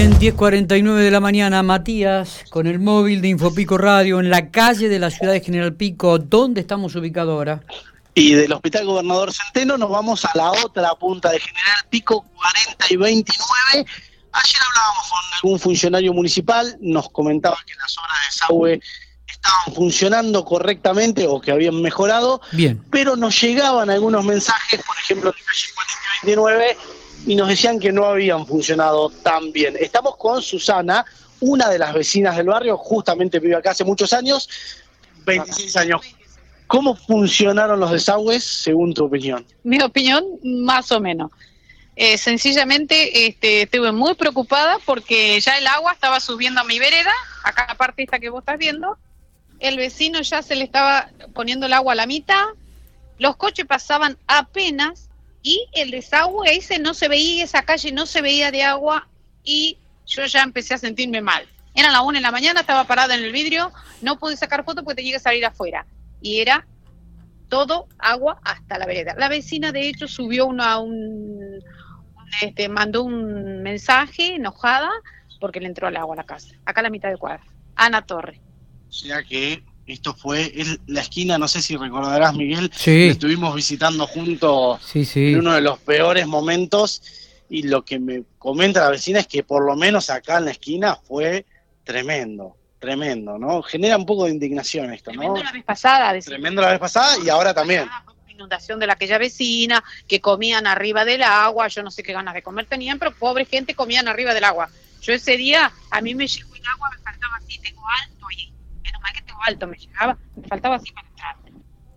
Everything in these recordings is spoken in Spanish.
Bien, 10.49 de la mañana, Matías, con el móvil de Infopico Radio en la calle de la ciudad de General Pico. ¿Dónde estamos ubicados ahora? Y del Hospital Gobernador Centeno nos vamos a la otra punta de General Pico, 40 y 29. Ayer hablábamos con algún funcionario municipal, nos comentaba que las obras de desagüe estaban funcionando correctamente o que habían mejorado, Bien. pero nos llegaban algunos mensajes, por ejemplo, de calle 40 y 29, y nos decían que no habían funcionado tan bien. Estamos con Susana, una de las vecinas del barrio, justamente vive acá hace muchos años, 26 años. ¿Cómo funcionaron los desagües según tu opinión? Mi opinión, más o menos. Eh, sencillamente este, estuve muy preocupada porque ya el agua estaba subiendo a mi vereda, acá la parte esta que vos estás viendo. El vecino ya se le estaba poniendo el agua a la mitad, los coches pasaban apenas y el desagüe ese no se veía, esa calle no se veía de agua y yo ya empecé a sentirme mal. Era la una de la mañana, estaba parada en el vidrio, no pude sacar foto porque tenía que salir afuera. Y era todo agua hasta la vereda. La vecina, de hecho, subió una, un, este, mandó un mensaje enojada porque le entró el agua a la casa, acá a la mitad de cuadra. Ana Torre. O sea que esto fue la esquina, no sé si recordarás, Miguel, Sí. que estuvimos visitando juntos Sí, sí. en uno de los peores momentos y lo que me comenta la vecina es que por lo menos acá en la esquina fue tremendo, tremendo, ¿no? Genera un poco de indignación esto, ¿no? Tremendo la vez pasada, decía. Tremendo la vez pasada y ahora también. Inundación de la aquella vecina, que comían arriba del agua, yo no sé qué ganas de comer tenían, pero pobre gente comían arriba del agua. Yo ese día, a mí me llegó el agua, me faltaba así, tengo alto ahí, menos mal que tengo alto, me llegaba, me faltaba así para entrar.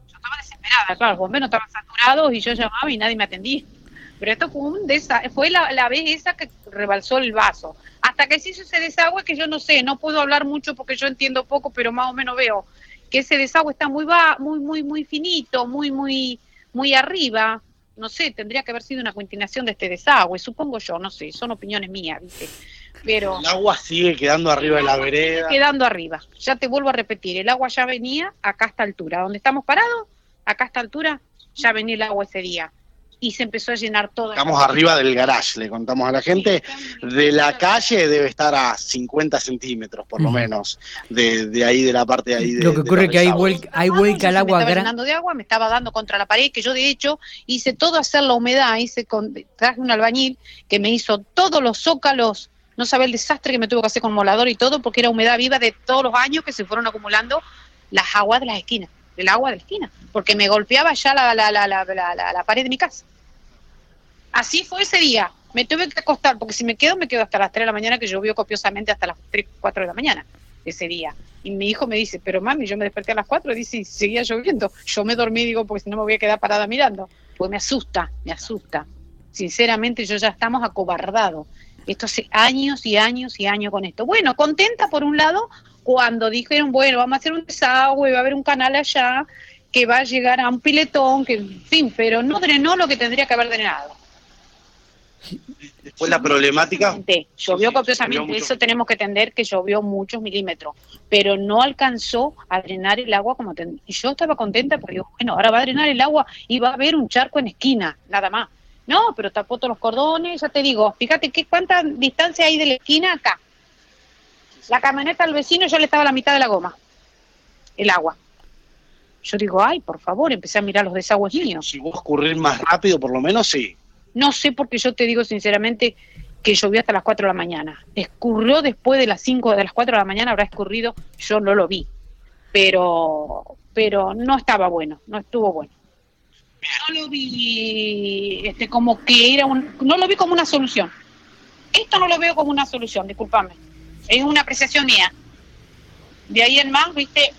Yo estaba desesperada, claro, los bomberos estaban saturados y yo llamaba y nadie me atendía. Pero esto fue, un desa fue la, la vez esa que rebalsó el vaso. Hasta que se hizo ese desagüe que yo no sé, no puedo hablar mucho porque yo entiendo poco, pero más o menos veo que ese desagüe está muy va, muy muy muy finito, muy muy muy arriba. No sé, tendría que haber sido una continuación de este desagüe, supongo yo, no sé, son opiniones mías, ¿viste? Pero El agua sigue quedando arriba de la vereda. quedando arriba. Ya te vuelvo a repetir, el agua ya venía acá a esta altura, donde estamos parados, acá a esta altura ya venía el agua ese día y se empezó a llenar todo. Estamos arriba del garage, le contamos a la gente. De la calle debe estar a 50 centímetros, por lo menos, de, de ahí, de la parte de ahí. De, Lo que ocurre es que hay, vuelca, hay Ah, vuelca al se me agua estaba llenando de agua, me estaba dando contra la pared, que yo de hecho hice todo hacer la humedad, hice con, traje un albañil que me hizo todos los zócalos, no sabe el desastre que me tuvo que hacer con molador y todo, porque era humedad viva de todos los años que se fueron acumulando las aguas de las esquinas, el agua de la esquina, porque me golpeaba ya la, la, la, la, pared de mi casa. Así fue ese día. Me tuve que acostar, porque si me quedo, me quedo hasta las 3 de la mañana, que llovió copiosamente hasta las 3, 4 de la mañana ese día. Y mi hijo me dice, pero mami, yo me desperté a las 4 y dice, y seguía lloviendo. Yo me dormí, digo, porque si no me voy a quedar parada mirando. Pues me asusta, me asusta. Sinceramente, yo ya estamos acobardados. Esto hace años y años y años con esto. Bueno, contenta por un lado cuando dijeron, bueno, vamos a hacer un desagüe, va a haber un canal allá que va a llegar a un piletón, que en fin, pero no drenó lo que tendría que haber drenado. Después la problemática. Llovió Sí, sí, llovió copiosamente, eso tenemos que entender que llovió muchos milímetros, pero no alcanzó a drenar el agua como ten- Y yo estaba contenta porque digo, bueno, ahora va a drenar el agua y va a haber un charco en esquina, nada más. No, pero tapó todos los cordones, ya te digo, fíjate qué cuánta distancia hay de la esquina acá. La camioneta al vecino ya le estaba a la mitad de la goma, el agua. Yo digo, ay, por favor, empecé a mirar los desagües míos. Si vos escurrir más rápido, por lo menos sí. No sé porque yo te digo sinceramente que llovió hasta las 4 de la mañana. Escurrió después de las 5 de las 4 de la mañana, habrá escurrido, yo no lo vi. Pero pero no estaba bueno, no estuvo bueno. No lo vi este como que era un no lo vi como una solución. Esto no lo veo como una solución, discúlpame. Es una apreciación mía. De ahí en más, viste,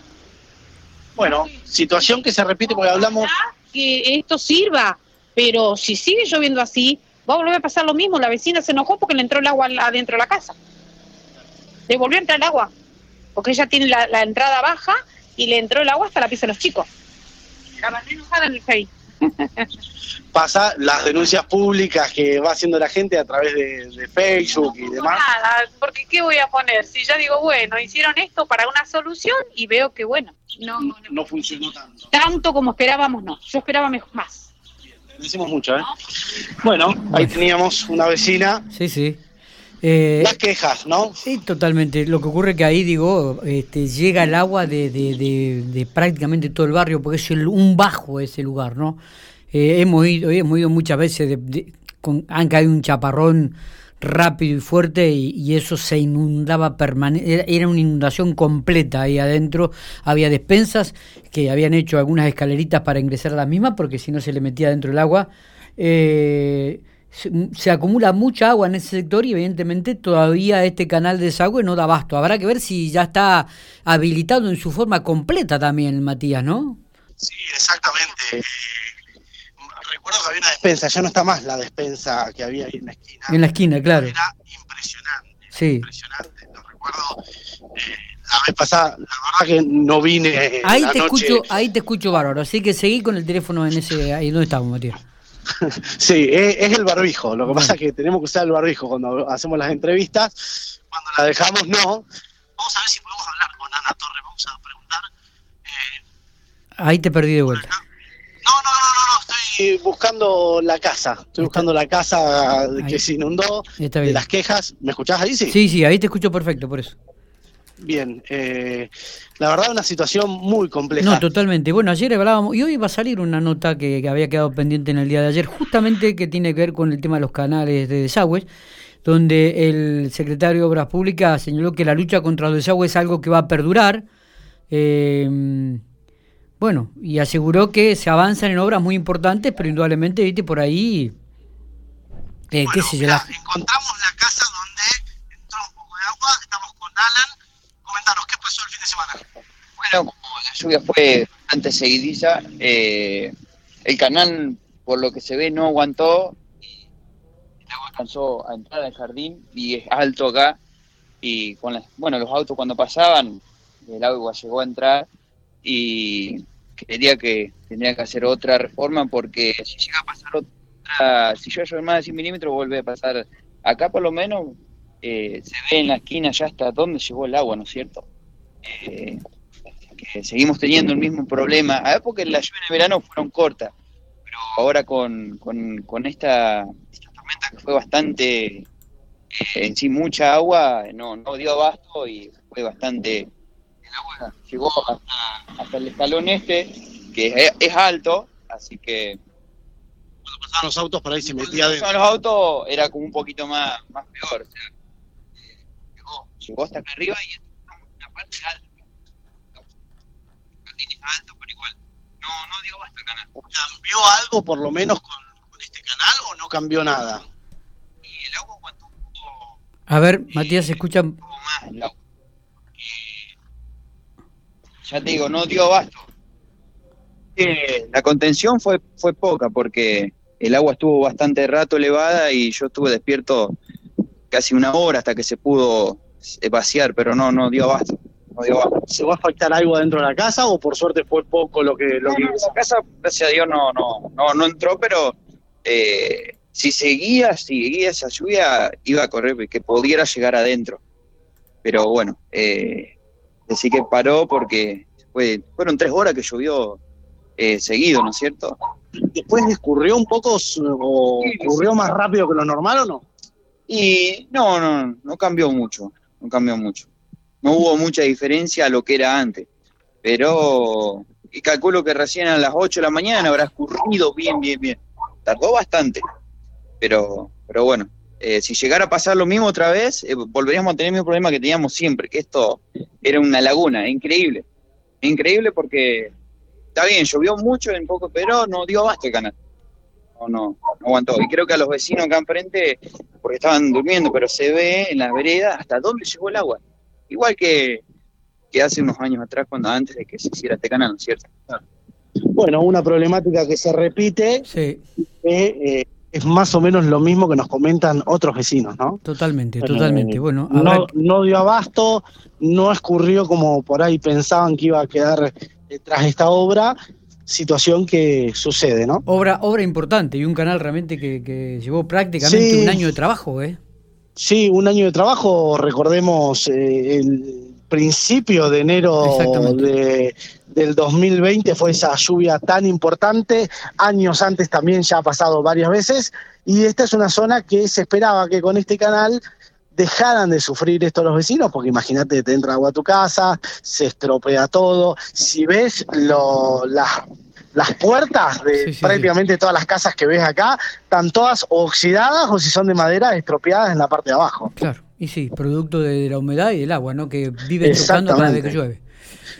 Bueno, situación que se repite porque hablamos. que esto sirva, pero si sigue lloviendo así, va a volver a pasar lo mismo. La vecina se enojó porque le entró el agua adentro de la casa. Le volvió a entrar el agua, porque ella tiene la, la entrada baja y le entró el agua hasta la pieza de los chicos. La mandé enojada en el Face. Pasa las denuncias públicas que va haciendo la gente a través de, de Facebook y demás. Nada, porque ¿qué voy a poner? Si yo digo, bueno, hicieron esto para una solución y veo que, bueno, no, no- No funcionó tanto. tanto como esperábamos, no. Yo esperaba mejor, más. Le decimos mucho, ¿eh? Bueno, ahí teníamos una vecina. Sí, sí. Eh, Las quejas, ¿no? Sí, totalmente. Lo que ocurre que ahí, digo, este, llega el agua de, de, prácticamente todo el barrio, porque es un bajo ese lugar, ¿no? Eh, hemos, ido, hemos ido muchas veces, con, han caído un chaparrón rápido y fuerte y, eso se inundaba permanente, era una inundación completa ahí adentro, había despensas que habían hecho algunas escaleritas para ingresar a las mismas porque si no se le metía dentro el agua. Eh, se, acumula mucha agua en ese sector y evidentemente todavía este canal de desagüe no da abasto. Habrá que ver si ya está habilitado en su forma completa también, Matías, ¿no? Sí, exactamente recuerdo que había una despensa, ya no está más la despensa que había ahí en la esquina. En la esquina, claro. Era impresionante. Sí. Impresionante. Lo recuerdo. Eh, la vez pasada, la verdad que no vine. Ahí te escucho, ahí te escucho bárbaro, así que seguí con el teléfono en ese, ahí donde estamos, Matías. sí, es, el barbijo. Lo que pasa es que tenemos que usar el barbijo cuando hacemos las entrevistas. Cuando la dejamos, no. Vamos a ver si podemos hablar con Ana Torres. Vamos a preguntar. Eh, ahí te perdí de vuelta. No, no, no, no, estoy buscando la casa. Estoy buscando la casa que se inundó, de las quejas. ¿Me escuchás ahí? Sí. Sí, sí, ahí te escucho perfecto, por eso. Bien, eh, la verdad una situación muy compleja. No, totalmente. Bueno, ayer hablábamos, y hoy va a salir una nota que, había quedado pendiente en el día de ayer, justamente que tiene que ver con el tema de los canales de desagües, donde el secretario de Obras Públicas señaló que la lucha contra los desagües es algo que va a perdurar. Eh, bueno, y aseguró que se avanzan en obras muy importantes, pero indudablemente, viste, por ahí, eh, qué sé yo. Encontramos la casa donde entró un poco de agua, estamos con Alan. Coméntanos, ¿qué pasó el fin de Bueno, como la lluvia fue bastante seguidiza, eh, el canal, por lo que se ve, no aguantó. El agua alcanzó a entrar al jardín y es alto acá. Y con las, bueno, los autos cuando pasaban, el agua llegó a entrar y creería que tendría que hacer otra reforma porque si llega a pasar otra, si yo llover más de 100 milímetros, vuelve a pasar acá por lo menos, eh, se ve en la esquina ya hasta dónde llegó el agua, ¿no es cierto? Eh, que seguimos teniendo el mismo problema, a ver porque las lluvias de verano fueron cortas, pero ahora con, con, esta, tormenta que fue bastante, eh, en sí mucha agua, no, no dio abasto y fue bastante agua llegó hasta, el escalón este, que es, alto, así que... Cuando pasaban los autos por ahí se metía de... Cuando pasaban los autos era como un poquito más, más peor, o sea, llegó, llegó hasta acá arriba y parte alta. es alto, pero igual, no, no dio hasta canal. ¿Cambió algo por lo menos con, con este canal o no cambió nada? Y el agua cuando A ver, Matías, se escucha... Más el agua ya te digo, no dio abasto. Eh, la contención fue, fue poca porque el agua estuvo bastante rato elevada y yo estuve despierto casi una hora hasta que se pudo vaciar, pero no, no dio abasto. ¿Se va a faltar algo dentro de la casa o por suerte fue poco lo que... Lo la casa, gracias a Dios, no, no, no, no entró, pero eh, si seguía, si seguía esa lluvia, iba a correr, que pudiera llegar adentro. Pero bueno, eh, Así que paró porque fue, fueron tres horas que llovió eh, seguido, ¿no es cierto? ¿Después discurrió un poco o ocurrió más rápido que lo normal o no? Y no, no, no cambió mucho, no cambió mucho. No hubo mucha diferencia a lo que era antes. Pero y calculo que recién a las 8 de la mañana habrá escurrido bien, bien, bien. Tardó bastante. Pero, pero bueno, eh, si llegara a pasar lo mismo otra vez, eh, volveríamos a tener el mismo problema que teníamos siempre, que esto era una laguna, increíble. Increíble porque está bien, llovió mucho en poco, pero no dio abasto el canal. No, no, no aguantó. Y creo que a los vecinos acá enfrente, porque estaban durmiendo, pero se ve en la vereda hasta dónde llegó el agua. Igual que, que hace unos años atrás, cuando antes de que se hiciera este canal, ¿no es cierto? Bueno, una problemática que se repite. Sí. Eh, es más o menos lo mismo que nos comentan otros vecinos, ¿no? Totalmente, totalmente. Bueno, no, no dio abasto, no escurrió como por ahí pensaban que iba a quedar tras esta obra, situación que sucede, ¿no? Obra, obra importante y un canal realmente que, llevó prácticamente un año de trabajo, ¿eh? Sí, un año de trabajo, recordemos eh, el principio de enero de, del 2020 fue esa lluvia tan importante, años antes también ya ha pasado varias veces, y esta es una zona que se esperaba que con este canal dejaran de sufrir esto los vecinos, porque imagínate, te entra agua a tu casa, se estropea todo. Si ves lo, las, las puertas de Sí, sí, prácticamente todas las casas que ves acá, están todas oxidadas o si son de madera, estropeadas en la parte de abajo. Claro, y sí, producto de la humedad y del agua, ¿no? Que vive chocando cada vez que llueve.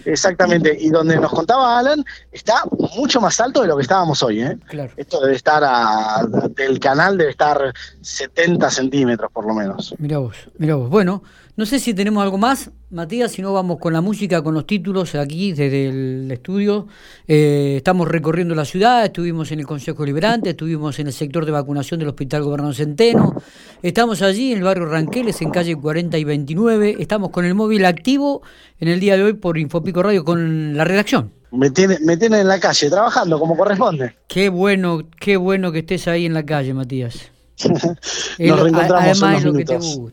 Exactamente, y donde nos contaba Alan, está mucho más alto de lo que estábamos hoy, ¿eh? Claro. Esto debe estar a, del canal debe estar 70 centímetros por lo menos. Mira vos, mira vos. Bueno, no sé si tenemos algo más, Matías, si no vamos con la música, con los títulos aquí desde el estudio. Eh, estamos recorriendo la ciudad, estuvimos en el Consejo Liberante, estuvimos en el sector de vacunación del Hospital Gobernador Centeno, estamos allí en el barrio Ranqueles, en calle 40 y 29, estamos con el móvil activo en el día de hoy por Infopico Radio con la redacción. Me tiene, me tiene en la calle trabajando como corresponde. Qué bueno, qué bueno que estés ahí en la calle, Matías. Nos reencontramos en además unos es lo que te minutos. gusta.